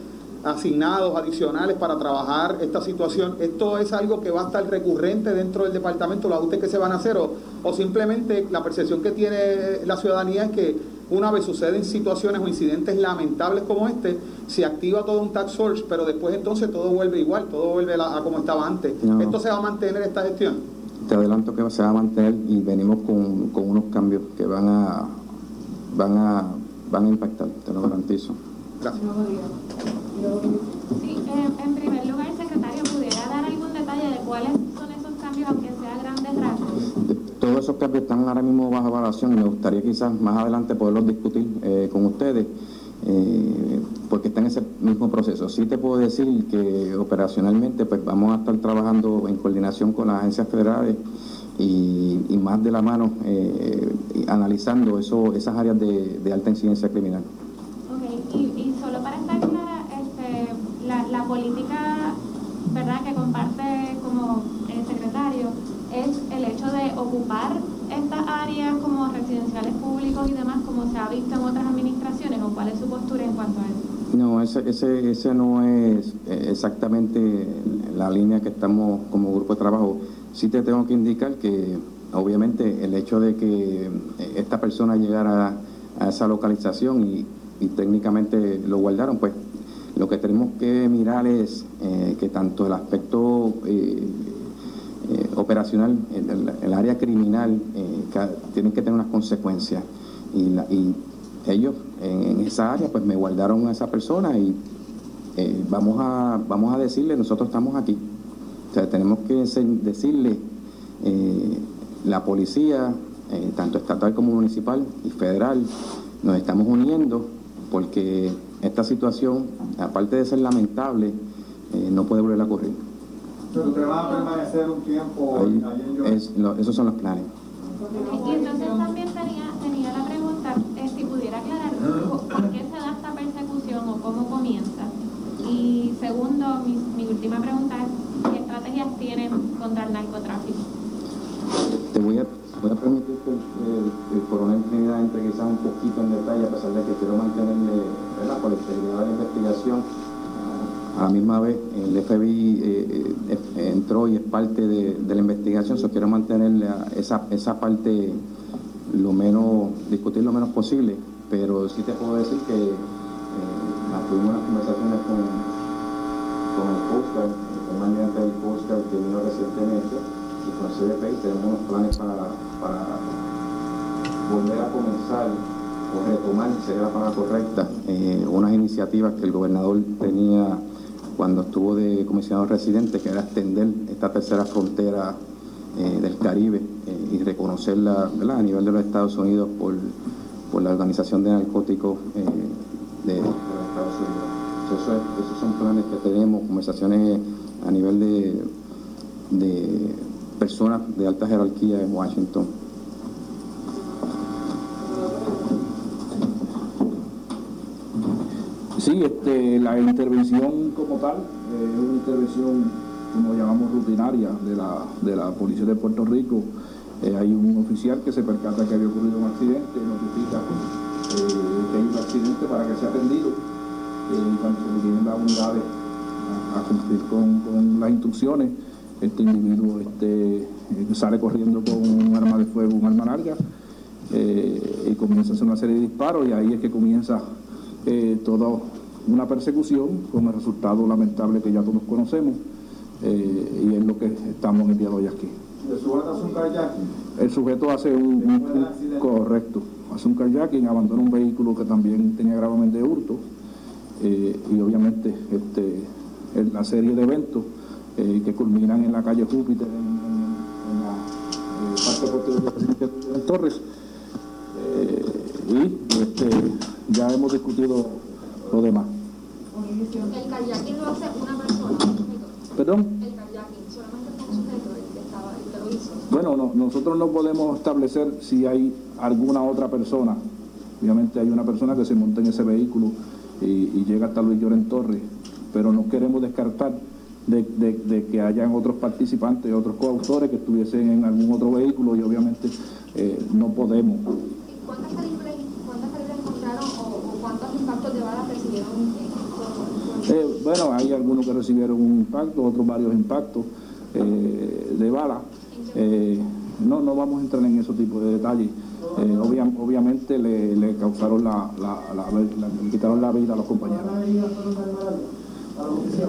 asignados adicionales para trabajar esta situación. ¿Esto es algo que va a estar recurrente dentro del departamento, los ajustes que se van a hacer o, o simplemente la percepción que tiene la ciudadanía es que una vez suceden situaciones o incidentes lamentables como este, se activa todo un tax force, pero después entonces todo vuelve igual, todo vuelve a, a como estaba antes. No. ¿Esto se va a mantener esta gestión? Te adelanto que se va a mantener y venimos con, con unos cambios que van a, van a, van a impactar, te lo garantizo. Sí, eh, en primer lugar, secretario, ¿pudiera dar algún detalle de cuáles son esos cambios, aunque sea grandes rasgos? Todos esos cambios están ahora mismo bajo evaluación y me gustaría quizás más adelante poderlos discutir eh, con ustedes, eh, porque está en ese mismo proceso. Sí te puedo decir que operacionalmente pues vamos a estar trabajando en coordinación con las agencias federales y, y más de la mano eh, analizando eso, esas áreas de, de alta incidencia criminal. Y, solo para estar clara, este, la, la política, ¿verdad?, que comparte como eh, secretario, es el hecho de ocupar estas áreas como residenciales públicos y demás, como se ha visto en otras administraciones, o cuál es su postura en cuanto a eso? No, ese, ese, ese no es eh, exactamente la línea que estamos como grupo de trabajo. Sí te tengo que indicar que obviamente el hecho de que eh, esta persona llegara a esa localización y, y técnicamente lo guardaron, pues lo que tenemos que mirar es eh, que tanto el aspecto eh, eh, operacional, el, área criminal, tienen que tener unas consecuencias. Y, la- y ellos en, esa área pues me guardaron a esa persona y vamos, a, vamos a decirle, nosotros estamos aquí. Tenemos que decirle, la policía, tanto estatal como municipal y federal, nos estamos uniendo porque esta situación, aparte de ser lamentable, eh, no puede volver a ocurrir. Pero usted va a permanecer un tiempo Ahí en Georgia. es- lo- esos son los planes. Y entonces también tenía, tenía la pregunta, eh, si pudiera aclarar po- por qué se da esta persecución o cómo comienza. Y segundo, mi, mi última pregunta es, ¿qué estrategias tienen contra el narcotráfico? Te voy a, voy a permitir que el, el- el coronel Trinidad entre quizás un poquito en detalle, a pesar de que quiero mantenerle, ¿verdad? por la integridad de la investigación. A la misma vez, el FBI eh, eh, entró y es parte de, la investigación, so quiero mantenerle esa, esa parte lo menos, discutir lo menos posible, pero sí te puedo decir que eh, tuvimos unas conversaciones con, con el Coast un almirante del Coast que vino recientemente, y con CDPI tenemos unos planes para volver a comenzar o retomar, sería la palabra correcta, eh, unas iniciativas que el gobernador tenía cuando estuvo de comisionado residente, que era extender esta tercera frontera eh, del Caribe eh, y reconocerla a nivel de los Estados Unidos por, por la Organización de Narcóticos de, los Estados Unidos. So, eso es- esos son planes que tenemos, conversaciones a nivel de, de personas de alta jerarquía en Washington. Este, la intervención como tal eh, es una intervención, como llamamos, rutinaria de la, de la Policía de Puerto Rico. Eh, hay un oficial que se percata que había ocurrido un accidente, notifica eh, que hay un accidente para que sea atendido. Eh, cuando se vienen las unidades a, cumplir con, las instrucciones, este individuo este, sale corriendo con un arma de fuego, un arma larga, y comienza a hacer una serie de disparos y ahí es que comienza toda una persecución con el resultado lamentable que ya todos conocemos eh, y es lo que estamos en día de hoy aquí. ¿El sujeto hace un kayaking? El sujeto hace un, un- correcto, hace un kayaking, abandona un vehículo que también tenía gravemente de hurto eh, y obviamente este, en la serie de eventos eh, que culminan en la calle Júpiter, en, la parte posterior del presidente de Torres. Y este, ya hemos discutido lo demás. El kayaking lo hace una persona, un sujeto. Perdón. El kayaking solamente fue un sujeto el que estaba, el que lo hizo. Bueno, no- nosotros no podemos establecer si hay alguna otra persona. Obviamente hay una persona que se monta en ese vehículo y, y llega hasta Luis Lloren Torres, pero no queremos descartar de, de- de que hayan otros participantes, otros coautores que estuviesen en algún otro vehículo y obviamente eh, no podemos. ¿Cuántas calibres encontraron o, o cuántos impactos de balas recibieron eh, con, con Eh, bueno, hay algunos que recibieron un impacto, otros varios impactos eh, de bala. Eh, no, no vamos a entrar en ese tipo de detalles. Eh, obvia- obviamente le, causaron la, la- la- le quitaron la vida a los compañeros.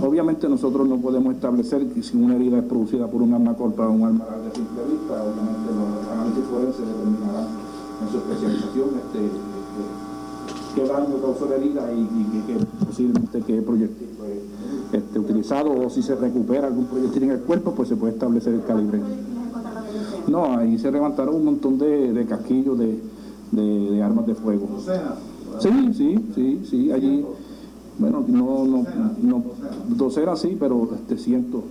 Obviamente nosotros no podemos establecer si una herida es producida por un arma corta o un arma de simple vista, obviamente los análisis forenses determinarán en su especialización este, eh, qué daño causó la herida y, y qué- qué posiblemente qué proyectil fue este, utilizado o si se recupera algún proyectil en el cuerpo, pues se puede establecer el calibre. No, ahí se levantaron un montón de, de casquillos de, de- armas de fuego. Sí, sí, sí, sí, allí, bueno, no, no, no, docenas sí, pero este, cientos.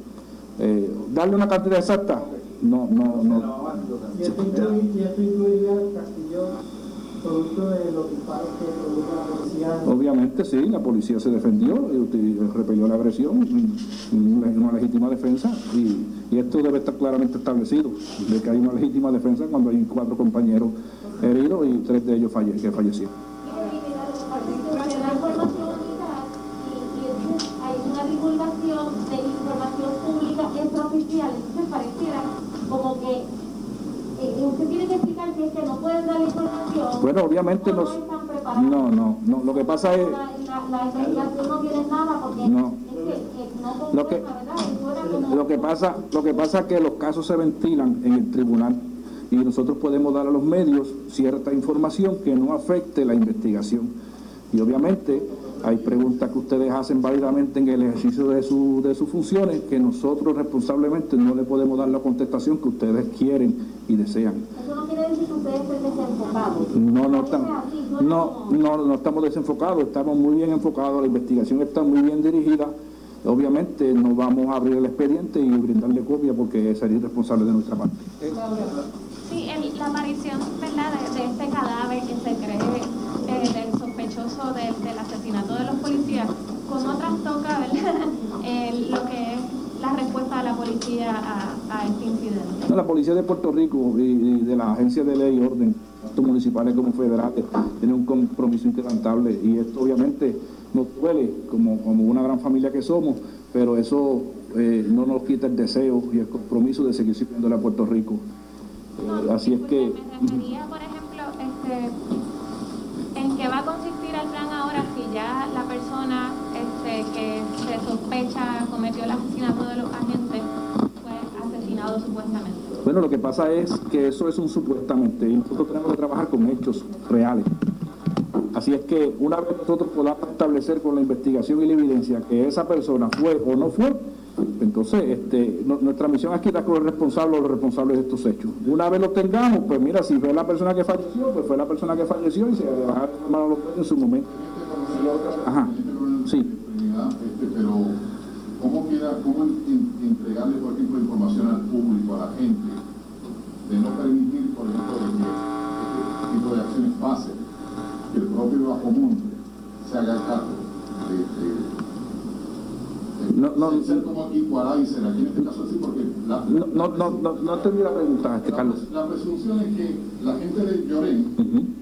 Eh, darle una cantidad exacta, no, no, no. Producto de los disparos que produjo la policía. Obviamente sí, la policía se defendió, y util- repelió la agresión, mm, mm, una legítima defensa, y, y esto debe estar claramente establecido, de que hay una legítima defensa cuando hay cuatro compañeros heridos y tres de ellos falle- que fallecieron. Divulgación de información pública extraoficial, entonces pareciera como que eh, usted tiene que explicar que es que no pueden dar información. Bueno, obviamente no nos- están preparados. No, no, no, lo que pasa es... La, la, la investigación no tiene nada porque No. es que, que no Lo que, lo que pasa, lo que pasa es que los casos se ventilan en el tribunal y nosotros podemos dar a los medios cierta información que no afecte la investigación. Y obviamente hay preguntas que ustedes hacen válidamente en el ejercicio de, su, de sus funciones que nosotros responsablemente no le podemos dar la contestación que ustedes quieren y desean. Eso no quiere decir que ustedes estén desenfocados. No, no, estamos, sí, no, no, no estamos desenfocados, estamos muy bien enfocados, la investigación está muy bien dirigida. Obviamente no vamos a abrir el expediente y brindarle copia porque sería irresponsable de nuestra parte. Sí, el- la aparición ¿verdad? De, de este cadáver que se cree eh, del sospechoso del, del asesinato de los policías, ¿cómo trastoca ¿verdad? El- lo que es la respuesta de la policía a, a este incidente? La Policía de Puerto Rico y, y de la Agencia de Ley y Orden, tanto municipales como federales, tiene un compromiso inquebrantable y esto obviamente nos duele como, como una gran familia que somos, pero eso eh, no nos quita el deseo y el compromiso de seguir sirviéndole a Puerto Rico. Eh, así es que... Me refería, por ejemplo, este, en qué va a consistir el plan ahora si ya la persona que se sospecha cometió el asesinato de los agentes fue asesinado supuestamente. Bueno, lo que pasa es que eso es un supuestamente y nosotros tenemos que trabajar con hechos reales. Así es que una vez nosotros podamos establecer con la investigación y la evidencia que esa persona fue o no fue, entonces este, nuestra misión es quitar con el responsable o los responsables de estos hechos. Una vez lo tengamos, pues mira, si fue la persona que falleció, pues fue la persona que falleció y se va a los en su momento. Ajá, sí. Este, pero ¿cómo queda, cómo en- entregarle, por ejemplo, información al público, a la gente, de no permitir, por ejemplo, de que este tipo de acciones pase, que el propio bajo mundo se haga cargo de, de- No, no, de ser como equalizer, aquí en este caso así, porque la, No, no, no, no, la pregunta, este, Carlos. la presunción es que la gente de Llorén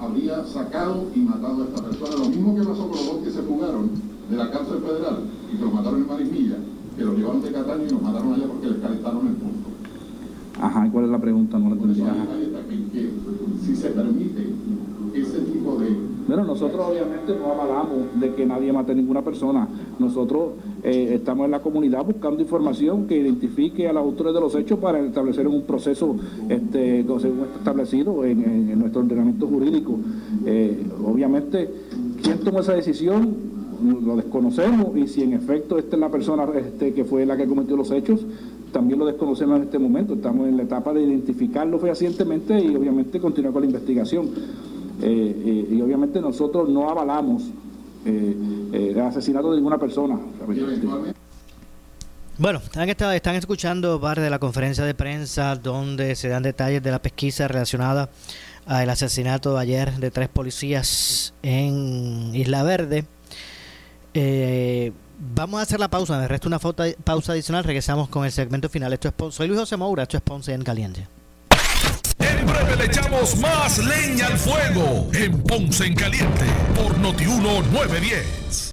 habría sacado y matado a esta persona. Lo mismo que pasó con los dos que se fugaron de la cárcel federal y que los mataron en Marismilla, que los llevaron de Cataño y los mataron allá porque les calentaron el punto. Ajá, ¿y cuál es la pregunta? No la entendí. que, si se permite ese tipo de... Bueno, nosotros obviamente no avalamos de que nadie mate a ninguna persona. Nosotros eh, estamos en la comunidad buscando información que identifique a los autores de los hechos para establecer un proceso este, establecido en, en- en nuestro ordenamiento jurídico. Eh, obviamente, ¿quién tomó esa decisión? Lo desconocemos y si en efecto esta es la persona este, que fue la que cometió los hechos, también lo desconocemos en este momento. Estamos en la etapa de identificarlo fehacientemente y obviamente continuar con la investigación. Eh, eh, y obviamente nosotros no avalamos eh, eh, el asesinato de ninguna persona. Bueno, están, están escuchando parte de la conferencia de prensa donde se dan detalles de la pesquisa relacionada al asesinato ayer de tres policías en Isla Verde. Eh, vamos a hacer la pausa, me resta una foto- pausa adicional, regresamos con el segmento final. Esto es. Soy Luis José Moura, esto es Ponce en Caliente. En breve le echamos más leña al fuego en Ponce en Caliente por Notiuno 910.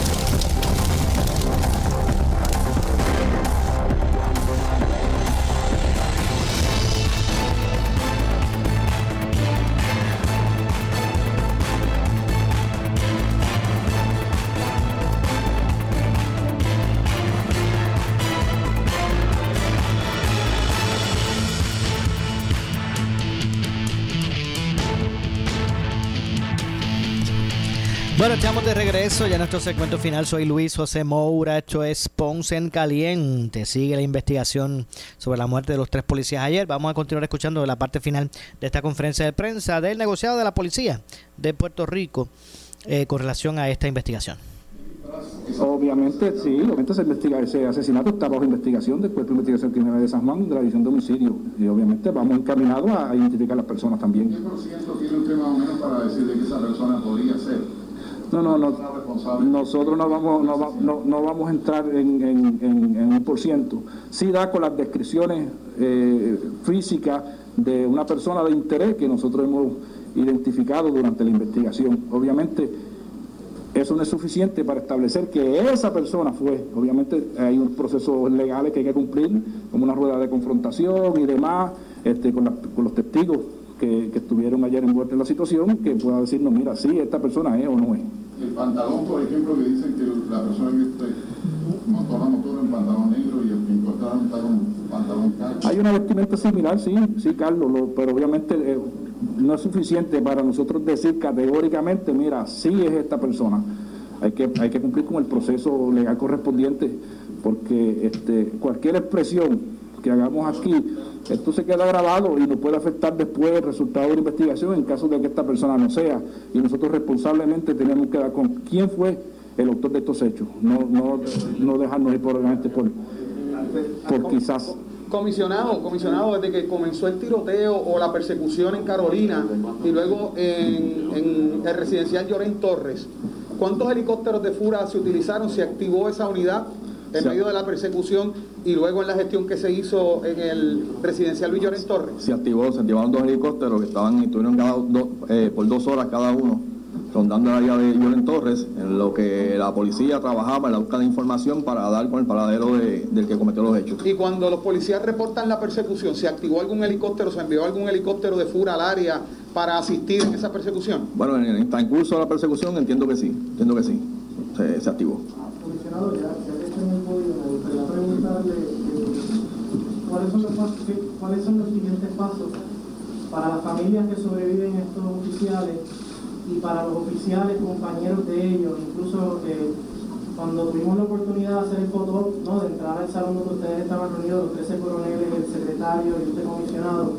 Bueno, estamos de regreso ya en nuestro segmento final. Soy Luis José Moura. Esto es Ponce en Caliente. Sigue la investigación sobre la muerte de los tres policías ayer. Vamos a continuar escuchando la parte final de esta conferencia de prensa del negociado de la policía de Puerto Rico eh, con relación a esta investigación. Obviamente, sí, obviamente se investiga, ese asesinato está bajo investigación del Cuerpo de Investigación Criminal de San Juan, de la División de Homicidio. Y obviamente vamos encaminados a identificar a las personas también. ¿Qué por ciento tiene usted más o menos para decirle que esa persona podría ser? No, no, no. Nosotros no vamos, no, va- no- no vamos a entrar en, un por ciento. Sí da con las descripciones eh, físicas de una persona de interés que nosotros hemos identificado durante la investigación. Obviamente, eso no es suficiente para establecer que esa persona fue. Obviamente hay unos procesos legales que hay que cumplir, como una rueda de confrontación y demás, este, con, la- con los testigos que, que estuvieron ayer envueltos en la situación, que pueda decirnos, mira, sí, esta persona es o no es. El pantalón, por ejemplo, que dicen que la persona que usted montó la motora en pantalón negro y el que encontraron está con pantalón cacho. Hay una vestimenta similar, sí, sí, Carlos, lo- pero obviamente eh, no es suficiente para nosotros decir categóricamente, mira, sí es esta persona. Hay que, hay que cumplir con el proceso legal correspondiente, porque este, cualquier expresión que hagamos aquí, esto se queda grabado y nos puede afectar después el resultado de la investigación en caso de que esta persona no sea. Y nosotros responsablemente tenemos que dar con quién fue el autor de estos hechos, no, no, no dejarnos ir por, por, por quizás. Comisionado, comisionado, desde que comenzó el tiroteo o la persecución en Carolina y luego en, en el residencial Llorén Torres, ¿cuántos helicópteros de FURA se utilizaron? ¿Se activó esa unidad en medio de la persecución y luego en la gestión que se hizo en el residencial Luis Llorén Torres? Se activó, se activaron dos helicópteros que estaban, estuvieron cada do- eh, por dos horas cada uno, rondando el área de Lloren Torres, en lo que la policía trabajaba en la búsqueda de información para dar con el paradero de- del que cometió los hechos. Y cuando los policías reportan la persecución, ¿se activó algún helicóptero, se envió algún helicóptero de FURA al área para asistir en esa persecución? Bueno, en el transcurso de la persecución entiendo que sí, entiendo que sí, se, se activó. Comisionado, en el podio, gustaría preguntarle eh, ¿cuáles, son los cuáles son los siguientes pasos para las familias que sobreviven estos oficiales y para los oficiales, compañeros de ellos, incluso cuando tuvimos la oportunidad de hacer el foto, ¿no? de entrar al salón donde ustedes estaban reunidos, los 13 coroneles, el secretario y usted comisionado,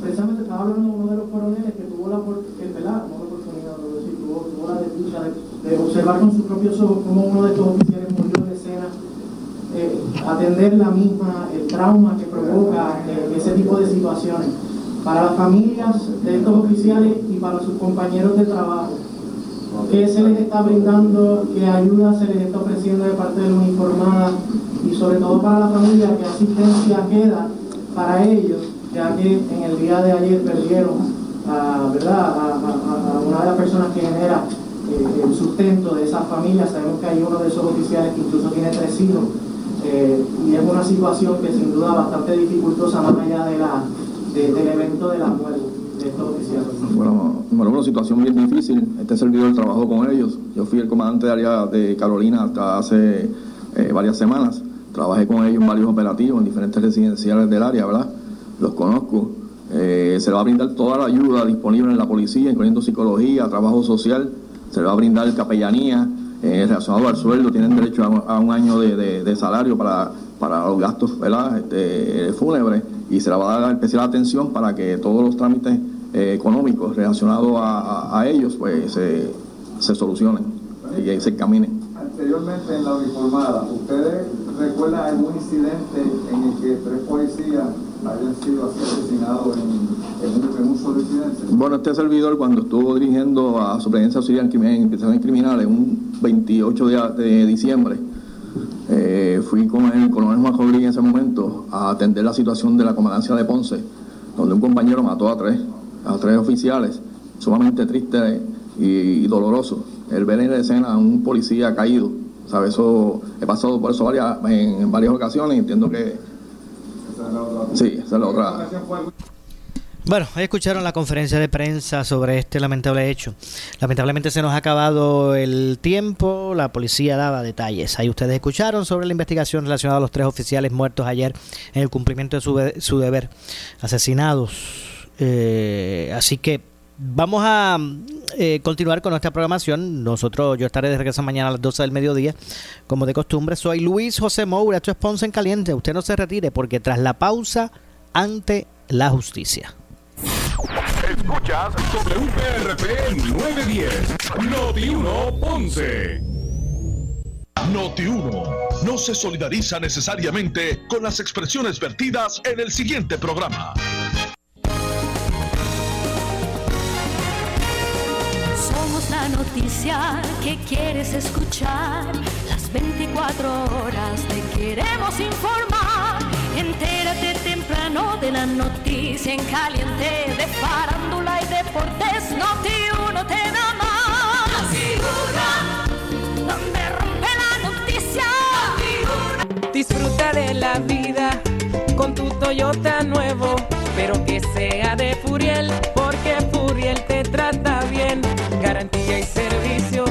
precisamente estaba hablando uno de los coroneles que tuvo la, no la oportunidad, tuvo, la desdicha de, de observar con sus propios ojos cómo uno de estos oficiales murió en escena, eh, atender la misma, el trauma que provoca eh, ese tipo de situaciones. Para las familias de estos oficiales y para sus compañeros de trabajo, ¿qué se les está brindando? ¿Qué ayuda se les está ofreciendo de parte de la uniformada? Y sobre todo para la familia, ¿qué asistencia queda para ellos? Ya que en el día de ayer perdieron a, ¿verdad? a, una de las personas que genera eh, el sustento de esa familia. Sabemos que hay uno de esos oficiales que incluso tiene tres hijos. Eh, y es una situación que sin duda bastante dificultosa más allá de la, de- del evento de la muerte de estos oficiales. Bueno, bueno, una situación bien difícil. Este servidor trabajó con ellos. Yo fui el comandante de área de Carolina hasta hace eh, varias semanas. Trabajé con ellos en varios operativos en diferentes residenciales del área, ¿verdad? Los conozco. Eh, se le va a brindar toda la ayuda disponible en la policía, incluyendo psicología, trabajo social. Se le va a brindar capellanía eh, relacionado al sueldo. Tienen derecho a, un- año de, de- salario para, para los gastos. Este, fúnebres y se le va a dar especial atención para que todos los trámites eh, económicos relacionados a, a- a ellos pues se, se solucionen y se encaminen. Anteriormente en la uniformada, ¿ustedes recuerdan algún incidente en el que tres policías hayan sido asesinados en, un, en un incidente? Bueno, este servidor cuando estuvo dirigiendo a Superintendencia Auxiliar en Investigaciones Criminales un 28 de, diciembre, eh, fui con el coronel Juan Rodríguez en ese momento a atender la situación de la comandancia de Ponce, donde un compañero mató a tres, a tres oficiales, sumamente triste y, doloroso. El ver en la escena a un policía caído, ¿sabes? Eso, he pasado por eso varias, en, en varias ocasiones y entiendo que... Sí, esa es la otra. Bueno, ahí escucharon la conferencia de prensa sobre este lamentable hecho. Lamentablemente se nos ha acabado el tiempo, la policía daba detalles. Ahí ustedes escucharon sobre la investigación relacionada a los tres oficiales muertos ayer en el cumplimiento de su, su deber, asesinados. Eh, así que vamos a eh, continuar con nuestra programación. Nosotros, yo estaré de regreso mañana a las 12 del mediodía, como de costumbre. Soy Luis José Moura, esto es Ponce en Caliente. Usted no se retire porque tras la pausa, ante la justicia. Escuchas WPRP 910, Noti 1 Ponce. Noti 1 no se solidariza necesariamente con las expresiones vertidas en el siguiente programa. La noticia que quieres escuchar. Las 24 horas te queremos informar. Entérate temprano de la noticia en caliente de farándula y deportes. Noti uno te da más. donde rompe la noticia. Disfruta de la vida con tu Toyota nuevo, pero que sea de Furiel, porque Furiel te trata bien. Garantía y servicio